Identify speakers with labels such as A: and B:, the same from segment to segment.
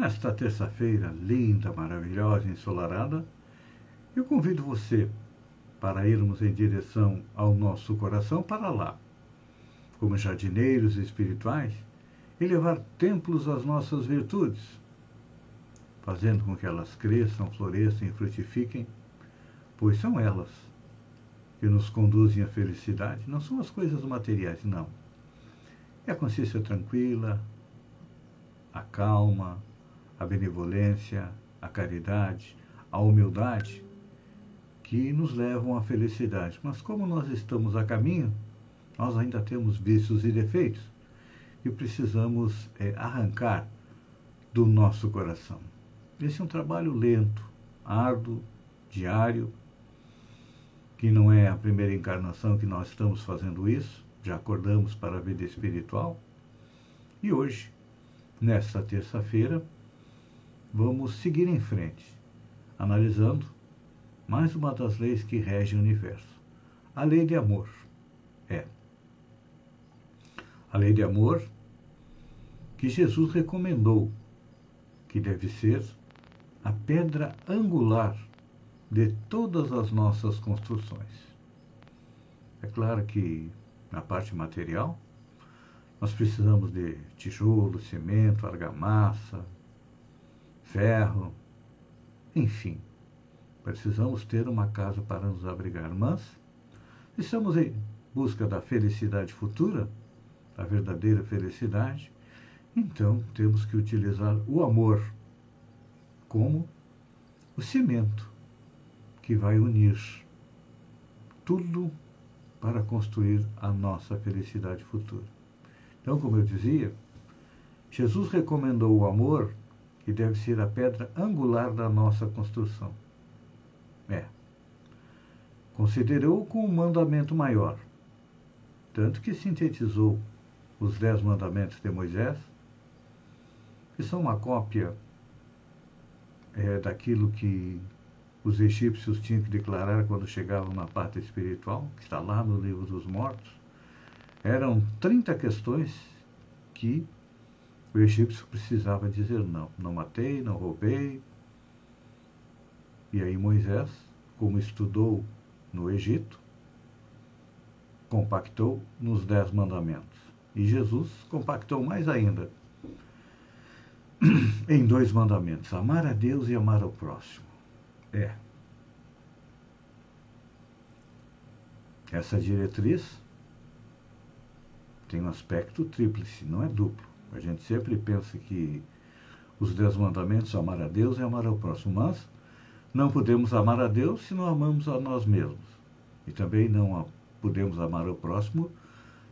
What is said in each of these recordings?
A: Nesta terça-feira linda, maravilhosa, ensolarada, eu convido você para irmos em direção ao nosso coração para lá, como jardineiros espirituais, e levar templos às nossas virtudes, fazendo com que elas cresçam, floresçam e frutifiquem, pois são elas que nos conduzem à felicidade, não são as coisas materiais, não. É a consciência tranquila, a calma, a benevolência, a caridade, a humildade, que nos levam à felicidade. Mas como nós estamos a caminho, nós ainda temos vícios e defeitos e precisamos é, arrancar do nosso coração. Esse é um trabalho lento, árduo, diário, que não é a primeira encarnação que nós estamos fazendo isso, já acordamos para a vida espiritual. E hoje, nesta terça-feira, vamos seguir em frente, analisando mais uma das leis que regem o universo, a lei de amor. É. A lei de amor que Jesus recomendou, que deve ser a pedra angular de todas as nossas construções. É claro que na parte material nós precisamos de tijolo, cimento, argamassa, ferro, enfim, precisamos ter uma casa para nos abrigar. Mas estamos em busca da felicidade futura, da verdadeira felicidade, então temos que utilizar o amor como o cimento que vai unir tudo para construir a nossa felicidade futura. Então, como eu dizia, Jesus recomendou o amor, que deve ser a pedra angular da nossa construção. É. Considerou como um mandamento maior, tanto que sintetizou os dez mandamentos de Moisés, que são uma cópia é, daquilo que os egípcios tinham que declarar quando chegavam na parte espiritual, que está lá no livro dos mortos, eram 30 questões que o egípcio precisava dizer não. Não matei, não roubei. E aí Moisés, como estudou no Egito, compactou nos Dez Mandamentos. E Jesus compactou mais ainda em dois mandamentos: amar a Deus e amar ao próximo. É. Essa diretriz tem um aspecto tríplice, não é duplo. A gente sempre pensa que os dez mandamentos, amar a Deus e amar ao próximo, mas não podemos amar a Deus se não amamos a nós mesmos. E também não podemos amar o próximo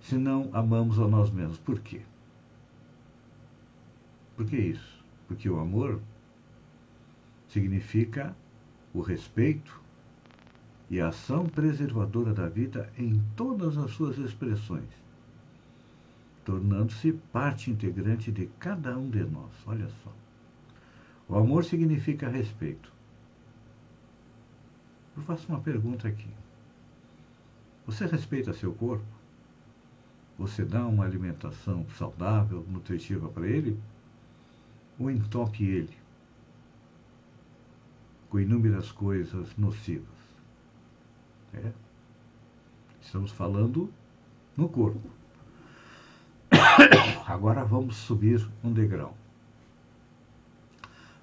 A: se não amamos a nós mesmos. Por quê? Por que isso? Porque o amor significa o respeito e a ação preservadora da vida em todas as suas expressões, tornando-se parte integrante de cada um de nós. Olha só. O amor significa respeito. Eu faço uma pergunta aqui. Você respeita seu corpo? Você dá uma alimentação saudável, nutritiva para ele? Ou entope ele? com inúmeras coisas nocivas. É. Estamos falando no corpo. Agora vamos subir um degrau.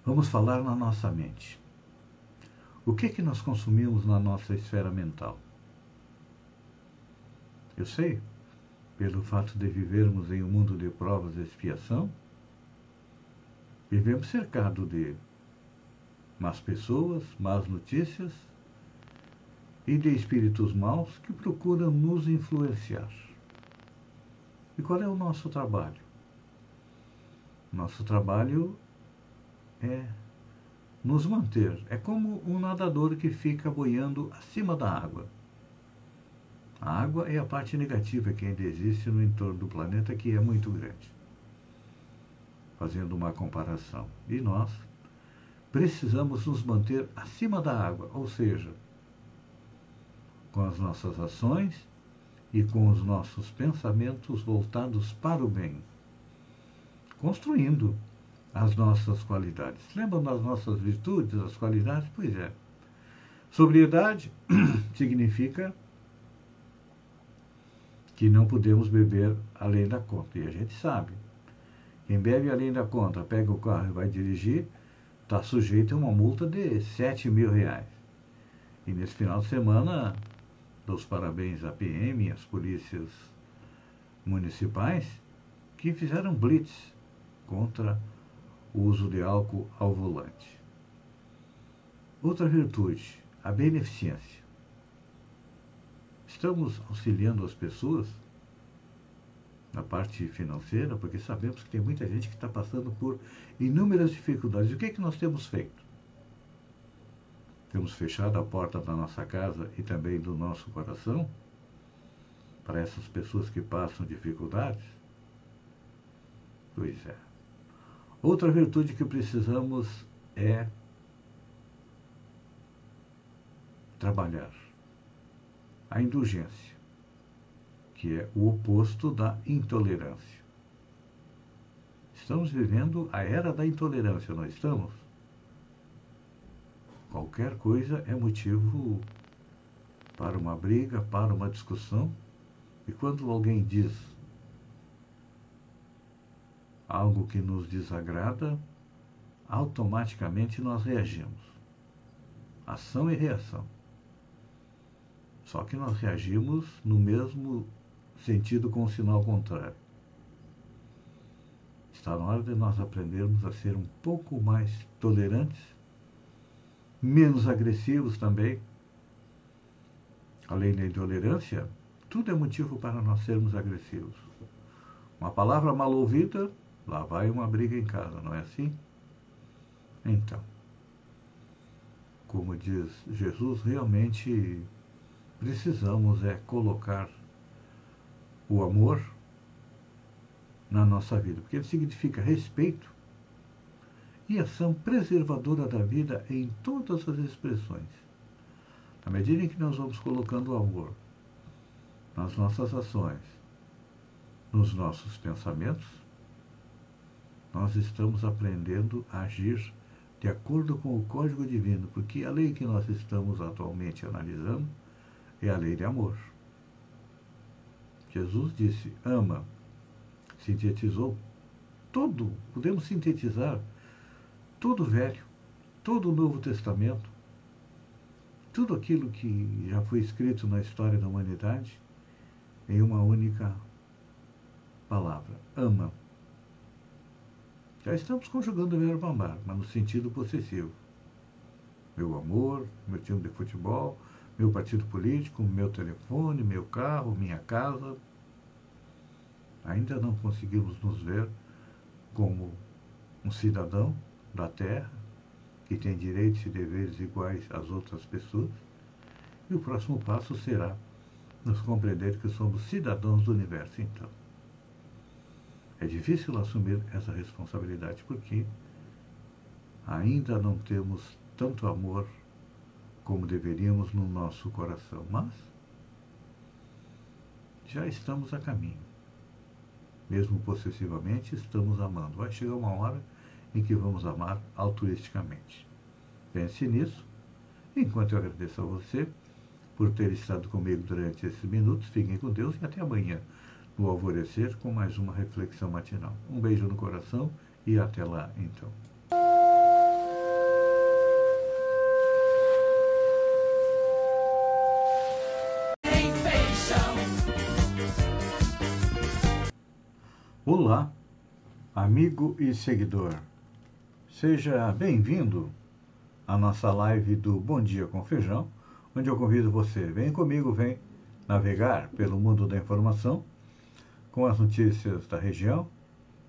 A: Vamos falar na nossa mente. O que é que nós consumimos na nossa esfera mental? Eu sei, pelo fato de vivermos em um mundo de provas e expiação, vivemos cercado de más pessoas, más notícias e de espíritos maus que procuram nos influenciar. E qual é o nosso trabalho? Nosso trabalho é nos manter. É como um nadador que fica boiando acima da água. A água é a parte negativa que ainda existe no entorno do planeta, que é muito grande. Fazendo uma comparação. E nós precisamos nos manter acima da água, ou seja, com as nossas ações e com os nossos pensamentos voltados para o bem, construindo as nossas qualidades. Lembram das nossas virtudes, as qualidades? Pois é. Sobriedade significa que não podemos beber além da conta. E a gente sabe. Quem bebe além da conta, pega o carro e vai dirigir, está sujeito a uma multa de 7 mil reais. E nesse final de semana, dou os parabéns à PM e às polícias municipais que fizeram blitz contra o uso de álcool ao volante. Outra virtude, a beneficência. Estamos auxiliando as pessoas na parte financeira, porque sabemos que tem muita gente que está passando por inúmeras dificuldades. O que é que nós temos feito? Temos fechado a porta da nossa casa e também do nosso coração para essas pessoas que passam dificuldades? Pois é. Outra virtude que precisamos é trabalhar a indulgência, que é o oposto da intolerância. Estamos vivendo a era da intolerância, não estamos? Qualquer coisa é motivo para uma briga, para uma discussão. E quando alguém diz algo que nos desagrada, automaticamente nós reagimos. Ação e reação. Só que nós reagimos no mesmo sentido com o sinal contrário. Está na hora de nós aprendermos a ser um pouco mais tolerantes, menos agressivos também. Além da intolerância, tudo é motivo para nós sermos agressivos. Uma palavra mal ouvida, lá vai uma briga em casa, não é assim? Então, como diz Jesus, realmente precisamos é colocar o amor na nossa vida, porque ele significa respeito e ação preservadora da vida em todas as expressões. À medida em que nós vamos colocando o amor nas nossas ações, nos nossos pensamentos, nós estamos aprendendo a agir de acordo com o código divino, porque a lei que nós estamos atualmente analisando é a lei de amor. Jesus disse: ama. Sintetizou todo, podemos sintetizar todo o Velho, todo o Novo Testamento, tudo aquilo que já foi escrito na história da humanidade em uma única palavra: ama. Já estamos conjugando o verbo amar, mas no sentido possessivo. Meu amor, meu time de futebol, meu partido político, meu telefone, meu carro, minha casa. Ainda não conseguimos nos ver como um cidadão da Terra que tem direitos e deveres iguais às outras pessoas. E o próximo passo será nos compreender que somos cidadãos do universo, então. É difícil assumir essa responsabilidade porque ainda não temos tanto amor como deveríamos no nosso coração, mas já estamos a caminho. Mesmo possessivamente, estamos amando. Vai chegar uma hora em que vamos amar altruisticamente. Pense nisso. Enquanto eu agradeço a você por ter estado comigo durante esses minutos, fiquem com Deus e até amanhã, no alvorecer, com mais uma reflexão matinal. Um beijo no coração e até lá, então. Olá, amigo e seguidor. Seja bem-vindo à nossa live do Bom Dia com Feijão, onde eu convido você, vem comigo, vem navegar pelo mundo da informação com as notícias da região,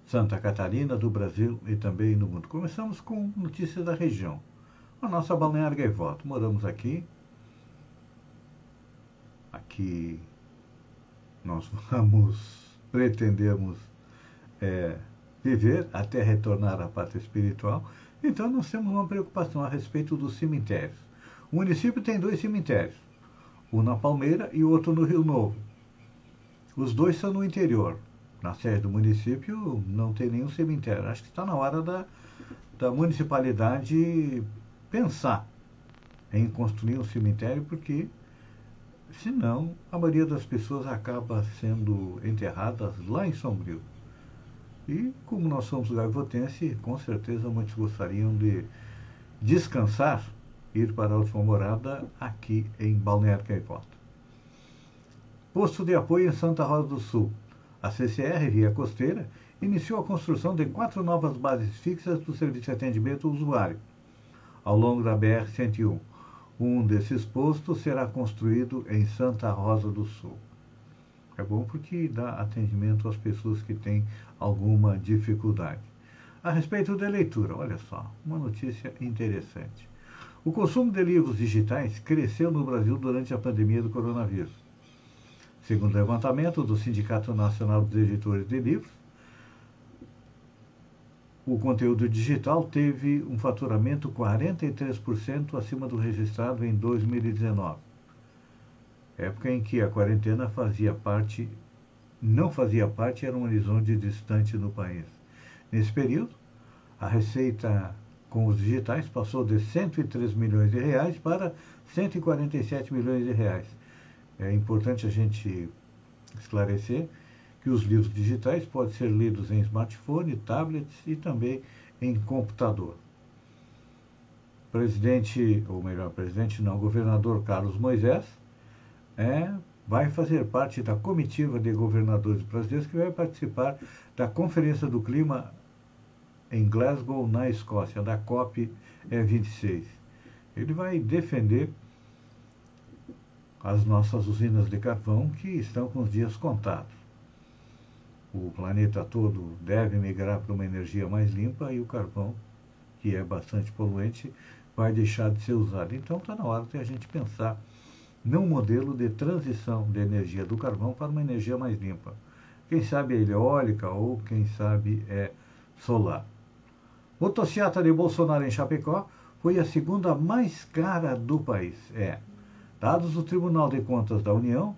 A: Santa Catarina, do Brasil e também no mundo. Começamos com notícias da região. a nossa balneária Gaivota. Moramos aqui. Aqui nós vamos, pretendemos é, viver até retornar à pátria espiritual. Então nós temos uma preocupação a respeito dos cemitérios. O município tem dois cemitérios, um na Palmeira e o outro no Rio Novo. Os dois são no interior. Na sede do município não tem nenhum cemitério. Acho que está na hora da, da municipalidade pensar em construir um cemitério, porque senão a maioria das pessoas acaba sendo enterradas lá em Sombrio. E como nós somos gaivotense, com certeza muitos gostariam de descansar, ir para a última morada aqui em Balneário Caipota. Posto de apoio em Santa Rosa do Sul. A CCR, via costeira, iniciou a construção de quatro novas bases fixas do serviço de atendimento ao usuário, ao longo da BR-101. Um desses postos será construído em Santa Rosa do Sul. É bom porque dá atendimento às pessoas que têm alguma dificuldade. A respeito da leitura, olha só, uma notícia interessante. O consumo de livros digitais cresceu no Brasil durante a pandemia do coronavírus. Segundo o levantamento do Sindicato Nacional dos Editores de Livros, o conteúdo digital teve um faturamento 43% acima do registrado em 2019, época em que a quarentena fazia parte, não fazia parte, era um horizonte distante no país. Nesse período, a receita com os digitais passou de 103 milhões de reais para 147 milhões de reais. É importante a gente esclarecer que os livros digitais podem ser lidos em smartphone, tablets e também em computador. Presidente, ou melhor, presidente não, governador Carlos Moisés, é, vai fazer parte da comitiva de governadores brasileiros que vai participar da Conferência do Clima em Glasgow, na Escócia, da COP 26. Ele vai defender as nossas usinas de carvão que estão com os dias contados o planeta todo deve migrar para uma energia mais limpa e o carvão, que é bastante poluente, vai deixar de ser usado. Então está na hora de a gente pensar num modelo de transição de energia do carvão para uma energia mais limpa. Quem sabe é eólica ou quem sabe é solar. Motociata de Bolsonaro em Chapecó foi a segunda mais cara do país. É. Dados do Tribunal de Contas da União,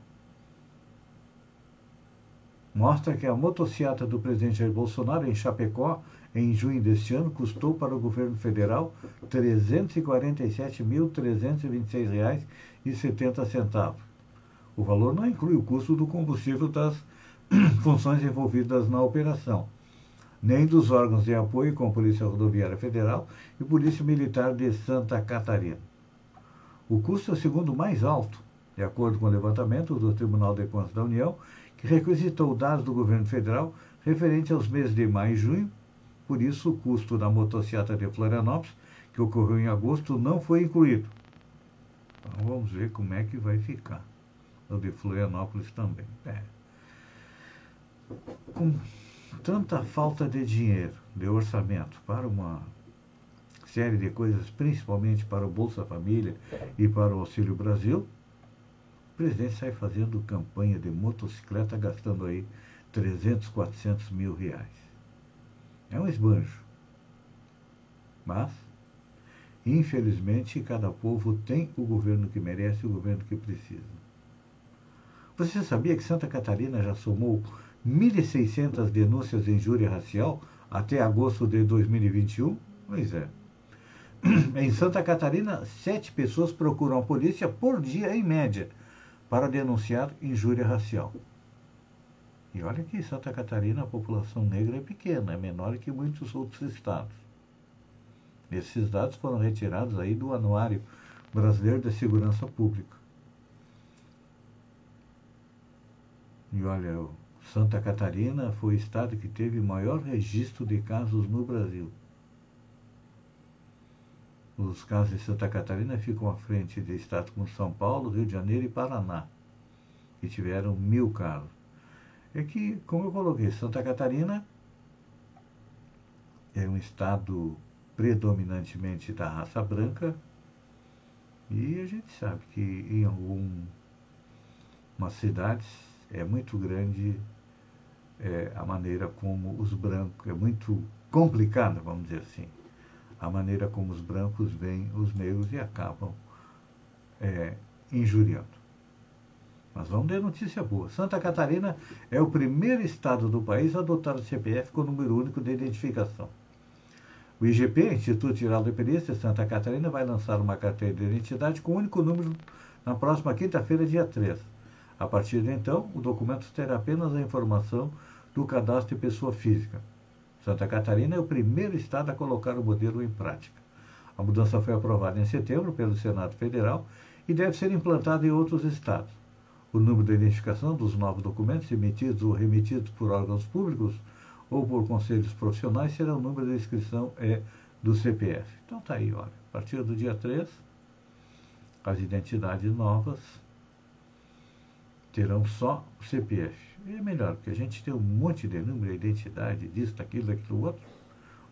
A: mostra que a motocicleta do presidente Jair Bolsonaro em Chapecó, em junho deste ano, custou para o governo federal R$ 347.326,70. O valor não inclui o custo do combustível das funções envolvidas na operação, nem dos órgãos de apoio como Polícia Rodoviária Federal e Polícia Militar de Santa Catarina. O custo é o segundo mais alto, de acordo com o levantamento do Tribunal de Contas da União, que requisitou dados do governo federal referente aos meses de maio e junho, por isso o custo da motocicleta de Florianópolis, que ocorreu em agosto, não foi incluído. Então vamos ver como é que vai ficar. O de Florianópolis também. É. Com tanta falta de dinheiro, de orçamento para uma série de coisas, principalmente para o Bolsa Família e para o Auxílio Brasil, o presidente sai fazendo campanha de motocicleta gastando aí 300, 400 mil reais. É um esbanjo. Mas, infelizmente, cada povo tem o governo que merece e o governo que precisa. Você sabia que Santa Catarina já somou 1.600 denúncias de injúria racial até agosto de 2021? Pois é. Em Santa Catarina, sete pessoas procuram a polícia por dia, em média para denunciar injúria racial. E olha que em Santa Catarina a população negra é pequena, é menor que muitos outros estados. Esses dados foram retirados aí do Anuário Brasileiro de Segurança Pública. E olha, Santa Catarina foi o estado que teve maior registro de casos no Brasil. Os casos de Santa Catarina ficam à frente de estados como São Paulo, Rio de Janeiro e Paraná, que tiveram mil casos. É que, como eu coloquei, Santa Catarina é um estado predominantemente da raça branca, e a gente sabe que em algumas cidades é muito grande é, a maneira como os brancos, é muito complicada, vamos dizer assim, a maneira como os brancos veem os negros e acabam é, injuriando. Mas vamos ter notícia boa. Santa Catarina é o primeiro estado do país a adotar o CPF com número único de identificação. O IGP, Instituto Geral de Perícia Santa Catarina, vai lançar uma carteira de identidade com um único número na próxima quinta-feira, dia 3. A partir de então, o documento terá apenas a informação do cadastro de pessoa física. Santa Catarina é o primeiro estado a colocar o modelo em prática. A mudança foi aprovada em setembro pelo Senado Federal e deve ser implantada em outros estados. O número de identificação dos novos documentos emitidos ou remetidos por órgãos públicos ou por conselhos profissionais será o número de inscrição é do CPF. Então tá aí, olha. A partir do dia 3, as identidades novas terão só o CPF. E é melhor, porque a gente tem um monte de número, identidade, disso, daquilo, daquilo outro.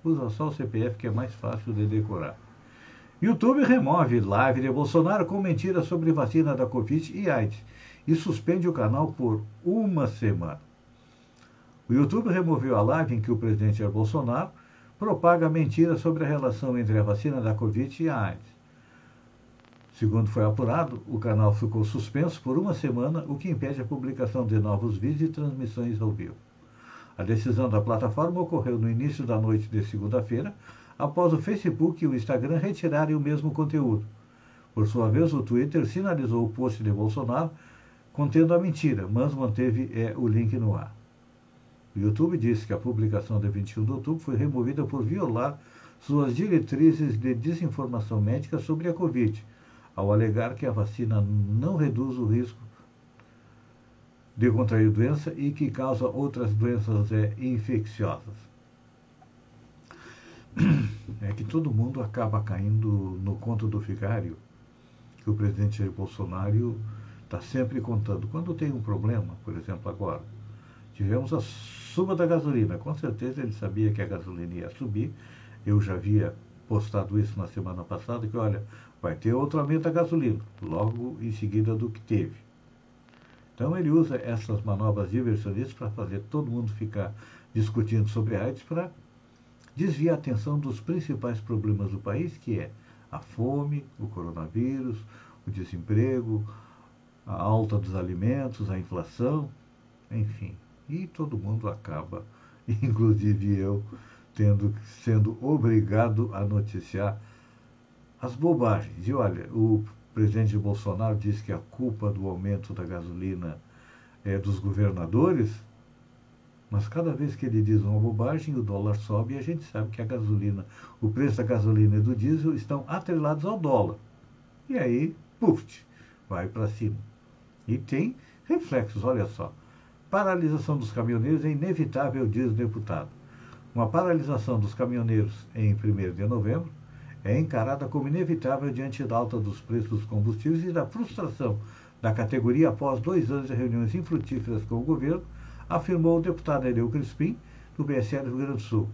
A: Usa só o CPF que é mais fácil de decorar. YouTube remove live de Bolsonaro com mentiras sobre vacina da Covid e AIDS e suspende o canal por uma semana. O YouTube removeu a live em que o presidente Jair Bolsonaro propaga mentiras sobre a relação entre a vacina da Covid e a AIDS. Segundo foi apurado, o canal ficou suspenso por uma semana, o que impede a publicação de novos vídeos e transmissões ao vivo. A decisão da plataforma ocorreu no início da noite de segunda-feira, após o Facebook e o Instagram retirarem o mesmo conteúdo. Por sua vez, o Twitter sinalizou o post de Bolsonaro contendo a mentira, mas manteve é, o link no ar. O YouTube disse que a publicação de 21 de outubro foi removida por violar suas diretrizes de desinformação médica sobre a Covid, ao alegar que a vacina não reduz o risco de contrair doença e que causa outras doenças é, infecciosas. É que todo mundo acaba caindo no conto do vigário que o presidente Jair Bolsonaro está sempre contando. Quando tem um problema, por exemplo, agora, tivemos a suba da gasolina. Com certeza ele sabia que a gasolina ia subir. Eu já havia postado isso na semana passada, que olha, vai ter outro aumento da gasolina, logo em seguida do que teve. Então ele usa essas manobras diversionistas para fazer todo mundo ficar discutindo sobre a AIDS para desviar a atenção dos principais problemas do país, que é a fome, o coronavírus, o desemprego, a alta dos alimentos, a inflação, enfim e todo mundo acaba, inclusive eu, tendo sendo obrigado a noticiar as bobagens. E olha, o presidente Bolsonaro disse que a culpa do aumento da gasolina é dos governadores, mas cada vez que ele diz uma bobagem, o dólar sobe e a gente sabe que a gasolina, o preço da gasolina e do diesel estão atrelados ao dólar. E aí, puf, vai para cima. E tem reflexos, olha só. Paralisação dos caminhoneiros é inevitável, diz o deputado. Uma paralisação dos caminhoneiros em 1 de novembro é encarada como inevitável diante da alta dos preços dos combustíveis e da frustração da categoria após dois anos de reuniões infrutíferas com o governo, afirmou o deputado Ereu Crispim, do PSL do Rio Grande do Sul,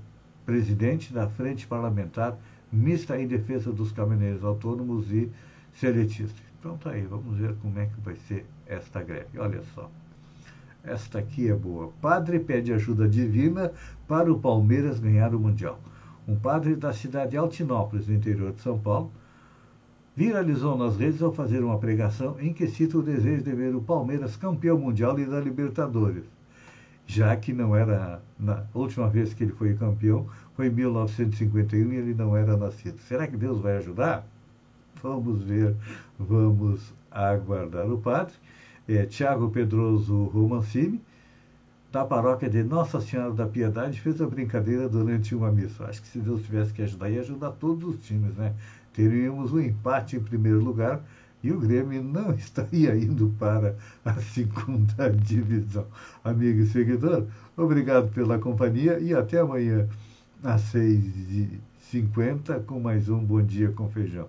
A: presidente da Frente Parlamentar Mista em Defesa dos Caminhoneiros Autônomos e Seletistas. Então tá aí, vamos ver como é que vai ser esta greve. Olha só. Esta aqui é boa. Padre pede ajuda divina para o Palmeiras ganhar o Mundial. Um padre da cidade de Altinópolis, no interior de São Paulo, viralizou nas redes ao fazer uma pregação em que cita o desejo de ver o Palmeiras campeão mundial e da Libertadores. Já que não era, na última vez que ele foi campeão, foi em 1951 e ele não era nascido. Será que Deus vai ajudar? Vamos ver, vamos aguardar. O padre é, Tiago Pedroso Romancini, da paróquia de Nossa Senhora da Piedade, fez a brincadeira durante uma missa. Acho que se Deus tivesse que ajudar, ia ajudar todos os times, né? Teríamos um empate em primeiro lugar e o Grêmio não estaria indo para a segunda divisão. Amigo e seguidor, obrigado pela companhia e até amanhã às 6h50 com mais um Bom Dia com Feijão.